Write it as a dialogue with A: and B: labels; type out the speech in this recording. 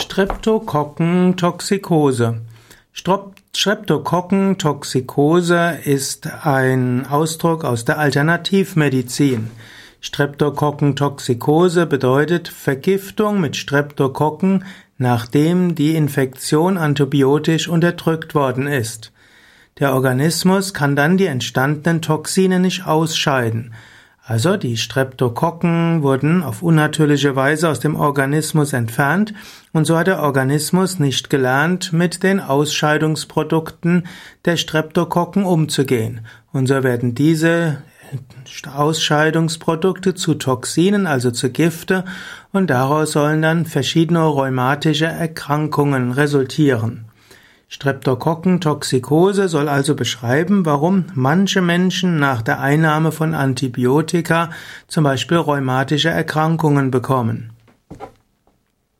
A: Streptokokkentoxikose. Streptokokkentoxikose ist ein Ausdruck aus der Alternativmedizin. Streptokokkentoxikose bedeutet Vergiftung mit Streptokokken, nachdem die Infektion antibiotisch unterdrückt worden ist. Der Organismus kann dann die entstandenen Toxine nicht ausscheiden. Also die Streptokokken wurden auf unnatürliche Weise aus dem Organismus entfernt und so hat der Organismus nicht gelernt, mit den Ausscheidungsprodukten der Streptokokken umzugehen. Und so werden diese Ausscheidungsprodukte zu Toxinen, also zu Gifte, und daraus sollen dann verschiedene rheumatische Erkrankungen resultieren. Streptokokkentoxikose soll also beschreiben, warum manche Menschen nach der Einnahme von Antibiotika zum Beispiel rheumatische Erkrankungen bekommen.